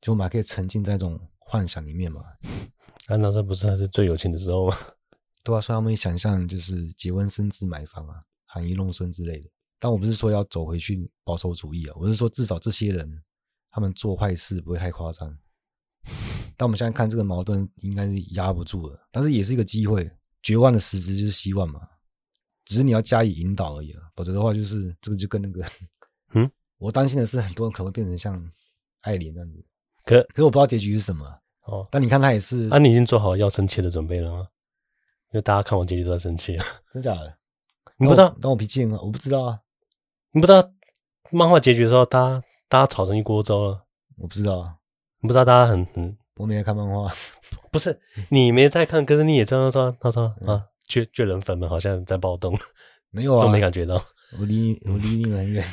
就我们还可以沉浸在这种幻想里面嘛。难道这不是还是最有钱的时候吗？对啊，所以他们想象就是结婚生子买房啊，含饴弄孙之类的。但我不是说要走回去保守主义啊，我是说至少这些人他们做坏事不会太夸张。[laughs] 但我们现在看这个矛盾应该是压不住了，但是也是一个机会。绝望的实质就是希望嘛，只是你要加以引导而已啊，否则的话就是这个就跟那个，[laughs] 嗯，我担心的是很多人可能会变成像爱莲那样子。可可是我不知道结局是什么哦。但你看他也是，啊，你已经做好要生气的准备了吗？因为大家看完结局都在生气啊，[laughs] 真假的？你不知道？当我，我脾气很好，我不知道啊。你不知道漫画结局的时候，大家大家吵成一锅粥了？我不知道啊。你不知道大家很很。我没在看漫画，[laughs] 不是你没在看，可是你也知道说，他说啊，巨巨人粉们好像在暴动，没有啊，都没感觉到。我离我离你们很远。[laughs]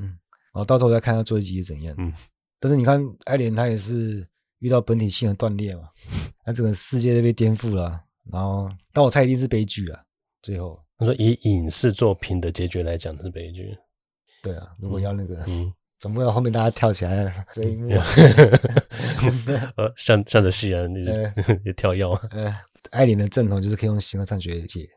嗯，好，到时候我再看他做一集怎样。嗯，但是你看爱莲他也是遇到本体性的断裂嘛，他整个世界都被颠覆了。然后，但我猜一定是悲剧啊。最后他说以影视作品的结局来讲是悲剧。对啊，如果要那个，嗯。总不能后面大家跳起来了，所以 [laughs] 呃，向向着夕阳，你 [laughs] 也跳跃。呃，艾琳的正统就是可以用形而上学解，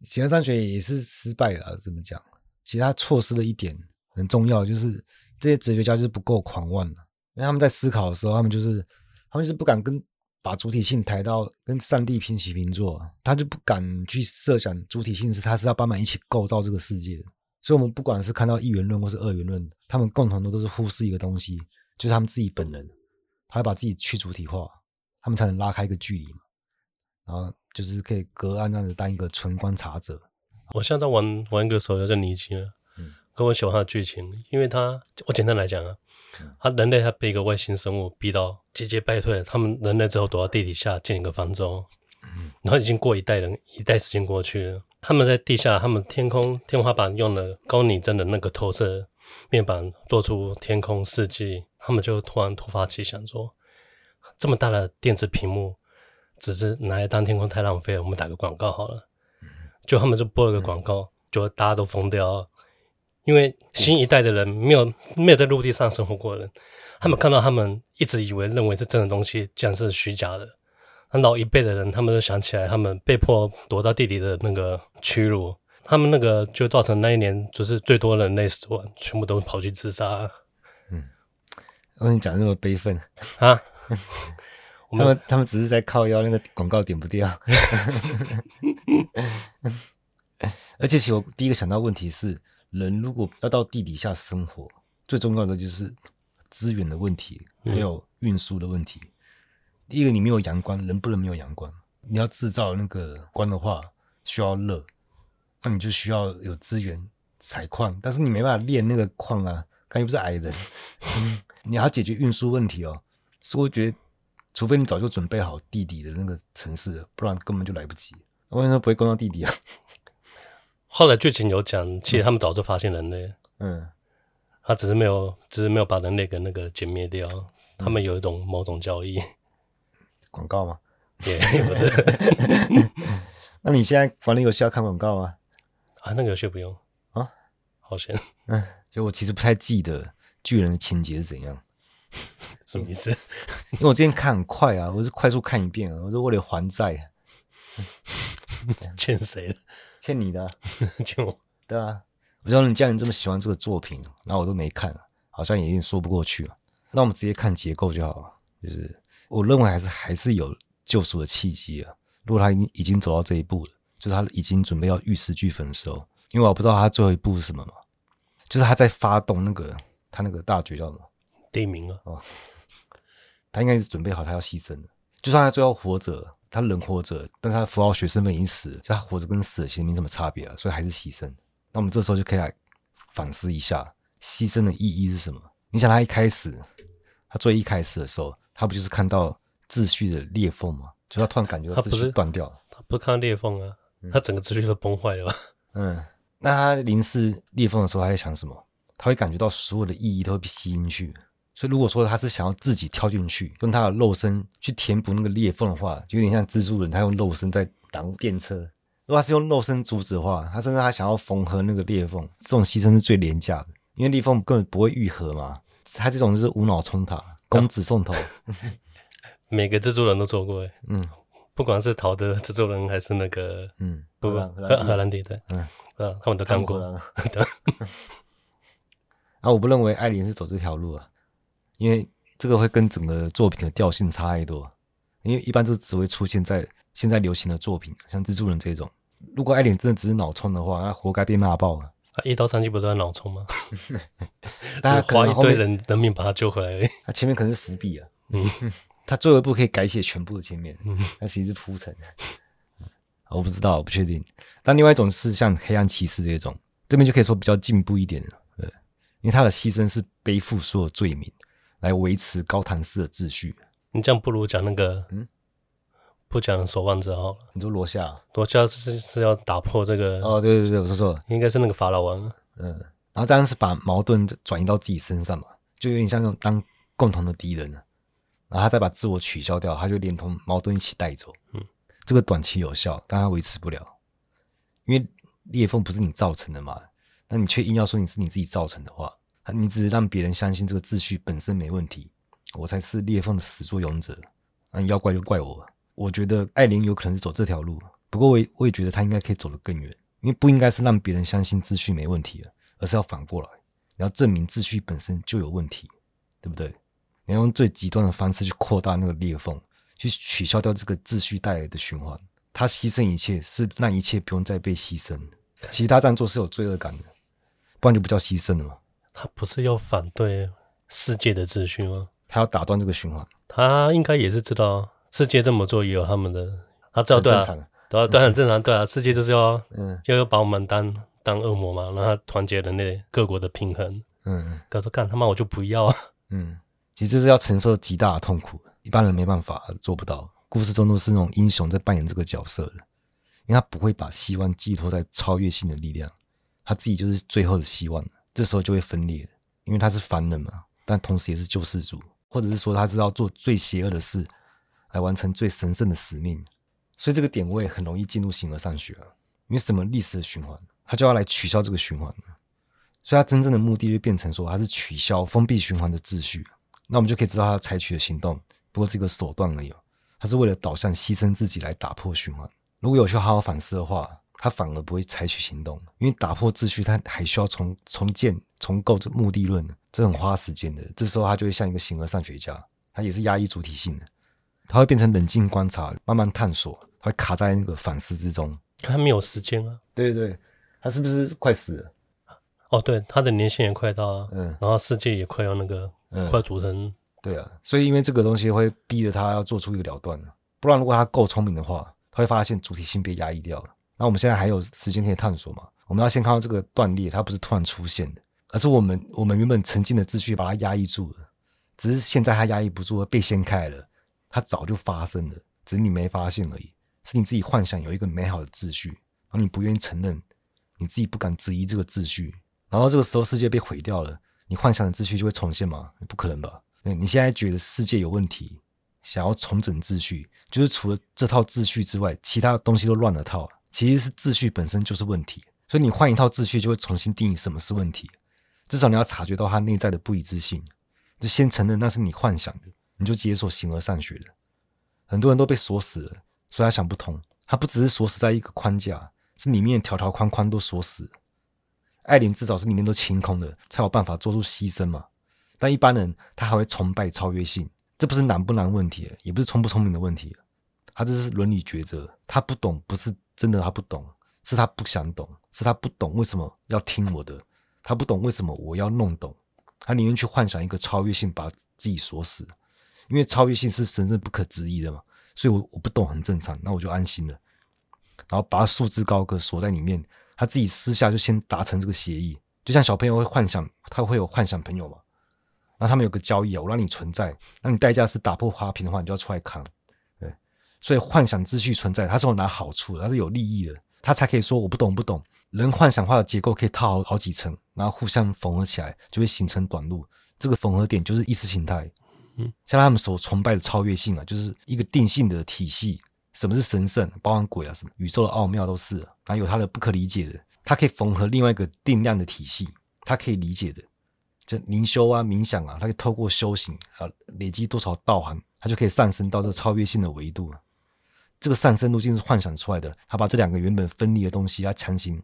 形而上学也是失败了。怎么讲，其实他错失了一点很重要，就是这些哲学家就是不够狂妄，因为他们在思考的时候，他们就是他们就是不敢跟把主体性抬到跟上帝平起平坐，他就不敢去设想主体性是他是要帮忙一起构造这个世界的。所以，我们不管是看到一元论或是二元论，他们共同的都是忽视一个东西，就是他们自己本人，他要把自己去主体化，他们才能拉开一个距离嘛。然后就是可以隔岸这样子当一个纯观察者。我现在在玩玩一个手游叫尼基了，嗯，跟我喜欢它的剧情，因为它我简单来讲啊，它人类它被一个外星生物逼到节节败退，他们人类之后躲到地底下建一个方舟，嗯，然后已经过一代人一代时间过去了。他们在地下，他们天空天花板用了高拟真的那个投射面板做出天空世纪，他们就突然突发奇想说，这么大的电子屏幕，只是拿来当天空太浪费了，我们打个广告好了。就他们就播了个广告，就大家都疯掉，因为新一代的人没有没有在陆地上生活过的人，他们看到他们一直以为认为是真的东西，竟然是虚假的。那老一辈的人，他们都想起来，他们被迫躲到地底的那个屈辱，他们那个就造成那一年就是最多人类死亡，全部都跑去自杀。嗯，我跟你讲那么悲愤啊？[laughs] 他们他们只是在靠腰，那个广告点不掉。[laughs] 而且，其实我第一个想到问题是，人如果要到地底下生活，最重要的就是资源的问题，还有运输的问题。嗯第一个，你没有阳光，人不能没有阳光。你要制造那个光的话，需要热，那你就需要有资源采矿。但是你没办法炼那个矿啊，他又不是矮人。[laughs] 嗯，你要解决运输问题哦。所以我觉得，除非你早就准备好地底的那个城市，不然根本就来不及。为什么不会攻到地底啊？后来剧情有讲，其实他们早就发现人类，嗯，他只是没有，只是没有把人类给那个歼灭掉。他们有一种某种交易。广告吗？[laughs] 也不是。[laughs] 那你现在玩的游戏要看广告吗？啊，那个游戏不用啊，好险。嗯，就我其实不太记得巨人的情节是怎样，什么意思？因为我之前看很快啊，我是快速看一遍啊，我是为了还债。[laughs] 欠谁的？欠你的啊。欠我。对啊，我知道你家人这么喜欢这个作品，然后我都没看，好像也有点说不过去。那我们直接看结构就好了，就是。我认为还是还是有救赎的契机啊！如果他已经已经走到这一步了，就是他已经准备要玉石俱焚的时候，因为我不知道他最后一步是什么嘛，就是他在发动那个他那个大绝叫什么？地名了哦，[laughs] 他应该是准备好他要牺牲了。就算他最后活着，他人活着，但是他符号学身份已经死了，就他活着跟死了其实没什么差别了，所以还是牺牲。那我们这时候就可以来反思一下，牺牲的意义是什么？你想他一开始，他最一开始的时候。他不就是看到秩序的裂缝吗？就他突然感觉到秩序断掉了。他不是看到裂缝啊，他整个秩序都崩坏了吧？嗯，那他凝视裂缝的时候，他在想什么？他会感觉到所有的意义都会被吸进去。所以如果说他是想要自己跳进去，用他的肉身去填补那个裂缝的话，就有点像蜘蛛人，他用肉身在挡电车，如果他是用肉身阻止的话，他甚至还想要缝合那个裂缝，这种牺牲是最廉价的，因为裂缝根本不会愈合嘛。他这种就是无脑冲塔，公子送头。[laughs] 每个蜘蛛人都做过哎，嗯，不管是陶的蜘蛛人还是那个，嗯，不不，荷荷兰弟 [laughs] 对，嗯，嗯，他们都干过。对。[laughs] 啊，我不认为艾琳是走这条路啊，因为这个会跟整个作品的调性差太多。因为一般都只会出现在现在流行的作品，像蜘蛛人这种。如果艾琳真的只是脑冲的话，那活该被骂爆了。啊，一刀三击不都在脑冲吗？[laughs] 他花一堆人的命把他救回来而已。他 [laughs] 前面可能是伏笔啊。嗯，[laughs] 他最后一步可以改写全部的前面。嗯，他其实是铺陈。我不知道，我不确定。但另外一种是像黑暗骑士这种，这边就可以说比较进步一点了。对，因为他的牺牲是背负所有罪名，来维持高谭市的秩序。你这样不如讲那个，嗯，不讲守望者好了。你说罗夏，罗夏是是要打破这个？哦，对对对，我说错了，应该是那个法老王。嗯，然后这样是把矛盾转移到自己身上嘛，就有点像那种当共同的敌人了。然后他再把自我取消掉，他就连同矛盾一起带走。嗯，这个短期有效，但他维持不了，因为裂缝不是你造成的嘛。那你却硬要说你是你自己造成的话，你只是让别人相信这个秩序本身没问题。我才是裂缝的始作俑者，那你要怪就怪我。我觉得艾琳有可能是走这条路，不过我也我也觉得他应该可以走得更远，因为不应该是让别人相信秩序没问题了，而是要反过来，你要证明秩序本身就有问题，对不对？你要用最极端的方式去扩大那个裂缝，去取消掉这个秩序带来的循环。他牺牲一切，是让一切不用再被牺牲。其实他这样做是有罪恶感的，不然就不叫牺牲了嘛。他不是要反对世界的秩序吗？他要打断这个循环，他应该也是知道世界这么做也有他们的，他知道对啊，对啊，对，很正常，对啊，世界就是要，嗯，就要把我们当当恶魔嘛，让他团结人类各国的平衡，嗯，他说干他妈我就不要啊，嗯，其实这是要承受极大的痛苦，一般人没办法做不到，故事中都是那种英雄在扮演这个角色的，因为他不会把希望寄托在超越性的力量，他自己就是最后的希望，这时候就会分裂，因为他是凡人嘛，但同时也是救世主。或者是说他知道做最邪恶的事，来完成最神圣的使命，所以这个点位很容易进入形而上学。因为什么历史的循环，他就要来取消这个循环，所以他真正的目的就变成说他是取消封闭循环的秩序。那我们就可以知道他采取的行动不过是一个手段而已，他是为了导向牺牲自己来打破循环。如果有去好好反思的话，他反而不会采取行动，因为打破秩序，他还需要重重建、重构这目的论。这很花时间的，这时候他就会像一个形而上学家，他也是压抑主体性的，他会变成冷静观察，慢慢探索，他会卡在那个反思之中。他没有时间啊，对对对，他是不是快死了？哦，对，他的年限也快到啊，嗯，然后世界也快要那个，嗯，快组成，对啊，所以因为这个东西会逼着他要做出一个了断，不然如果他够聪明的话，他会发现主体性被压抑掉了。那我们现在还有时间可以探索嘛？我们要先看到这个断裂，它不是突然出现的。而是我们我们原本沉浸的秩序把它压抑住了，只是现在它压抑不住了，被掀开了，它早就发生了，只是你没发现而已。是你自己幻想有一个美好的秩序，然后你不愿意承认，你自己不敢质疑这个秩序，然后这个时候世界被毁掉了，你幻想的秩序就会重现吗？不可能吧？你现在觉得世界有问题，想要重整秩序，就是除了这套秩序之外，其他东西都乱了套。其实是秩序本身就是问题，所以你换一套秩序，就会重新定义什么是问题。至少你要察觉到它内在的不一致性，就先承认那是你幻想的，你就解锁形而上学了。很多人都被锁死了，所以他想不通。他不只是锁死在一个框架，是里面条条框框都锁死。艾琳至少是里面都清空的，才有办法做出牺牲嘛。但一般人他还会崇拜超越性，这不是难不难问题，也不是聪不聪明的问题，他这是伦理抉择。他不懂，不是真的他不懂，是他不想懂，是他不懂为什么要听我的。他不懂为什么我要弄懂，他宁愿去幻想一个超越性，把自己锁死，因为超越性是神圣不可质疑的嘛，所以我我不懂很正常，那我就安心了，然后把他束之高阁锁在里面，他自己私下就先达成这个协议，就像小朋友会幻想，他会有幻想朋友嘛，那他们有个交易啊，我让你存在，那你代价是打破花瓶的话，你就要出来扛，对，所以幻想秩序存在，它是有拿好处的，它是有利益的，他才可以说我不懂不懂。人幻想化的结构可以套好好几层，然后互相缝合起来，就会形成短路。这个缝合点就是意识形态。嗯，像他们所崇拜的超越性啊，就是一个定性的体系，什么是神圣，包含鬼啊，什么宇宙的奥妙都是，还有它的不可理解的，它可以缝合另外一个定量的体系，它可以理解的，就灵修啊、冥想啊，它可以透过修行啊，累积多少道行，它就可以上升到这个超越性的维度。这个上升路径是幻想出来的，他把这两个原本分离的东西，他强行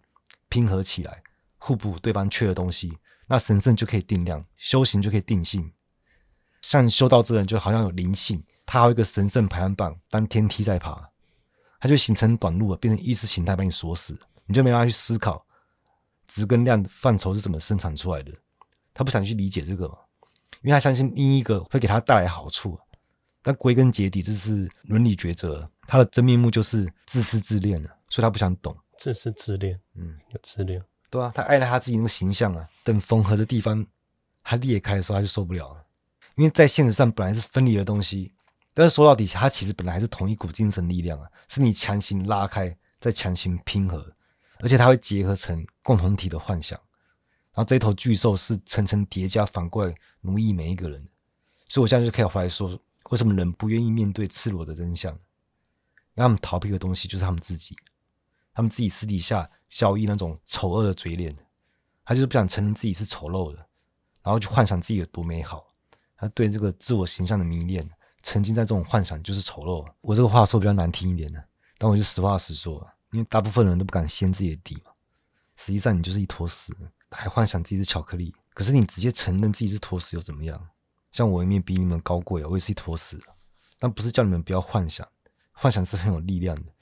拼合起来，互补对方缺的东西，那神圣就可以定量，修行就可以定性。像修道之人就好像有灵性，他还有一个神圣排行榜当天梯在爬，他就形成短路了，变成意识形态把你锁死，你就没办法去思考值跟量范畴是怎么生产出来的。他不想去理解这个嘛，因为他相信另一个会给他带来好处。但归根结底，这是伦理抉择，他的真面目就是自私自恋了，所以他不想懂。自私自恋，嗯，有自恋，对啊，他爱了他自己那个形象啊，等缝合的地方他裂开的时候，他就受不了了。因为在现实上本来是分离的东西，但是说到底，它其实本来还是同一股精神力量啊，是你强行拉开，再强行拼合，而且它会结合成共同体的幻想。然后这头巨兽是层层叠加，反过来奴役每一个人。所以我现在就可以回来说，为什么人不愿意面对赤裸的真相？让他们逃避的东西就是他们自己，他们自己私底下笑意那种丑恶的嘴脸，他就是不想承认自己是丑陋的，然后去幻想自己有多美好。他对这个自我形象的迷恋，沉浸在这种幻想就是丑陋。我这个话说比较难听一点的，但我就实话实说，因为大部分人都不敢掀自己的底嘛。实际上你就是一坨屎，还幻想自己是巧克力。可是你直接承认自己是坨屎又怎么样？像我一面比你们高贵，我也是一坨屎。但不是叫你们不要幻想，幻想是很有力量的。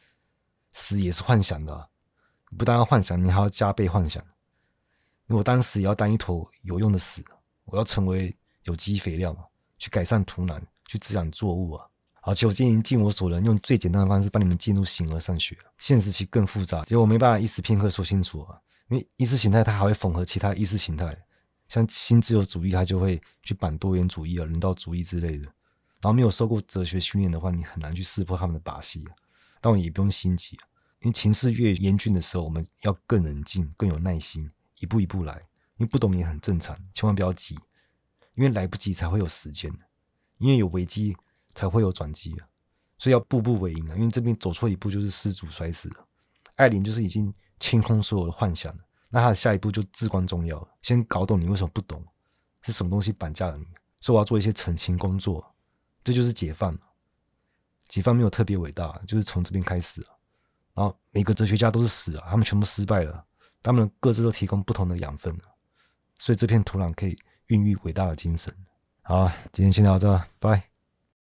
死也是幻想的，不但要幻想，你还要加倍幻想。因为我当时也要当一坨有用的屎，我要成为。有机肥料嘛，去改善土壤，去滋养作物啊。好，其实我今天尽我所能，用最简单的方式帮你们进入形而上学。现实其实更复杂，结果没办法一时片刻说清楚啊。因为意识形态它还会缝合其他意识形态，像新自由主义，它就会去绑多元主义啊、人道主义之类的。然后没有受过哲学训练的话，你很难去识破他们的把戏。但我也不用心急，因为情势越严峻的时候，我们要更冷静、更有耐心，一步一步来。因为不懂也很正常，千万不要急。因为来不及才会有时间，因为有危机才会有转机啊，所以要步步为营啊。因为这边走错一步就是失足摔死了。艾琳就是已经清空所有的幻想了，那他的下一步就至关重要了。先搞懂你为什么不懂，是什么东西绑架了你，所以我要做一些澄清工作，这就是解放。解放没有特别伟大，就是从这边开始啊。然后每个哲学家都是死啊，他们全部失败了，他们各自都提供不同的养分，所以这片土壤可以。孕育伟大的精神。好，今天先聊到这，拜。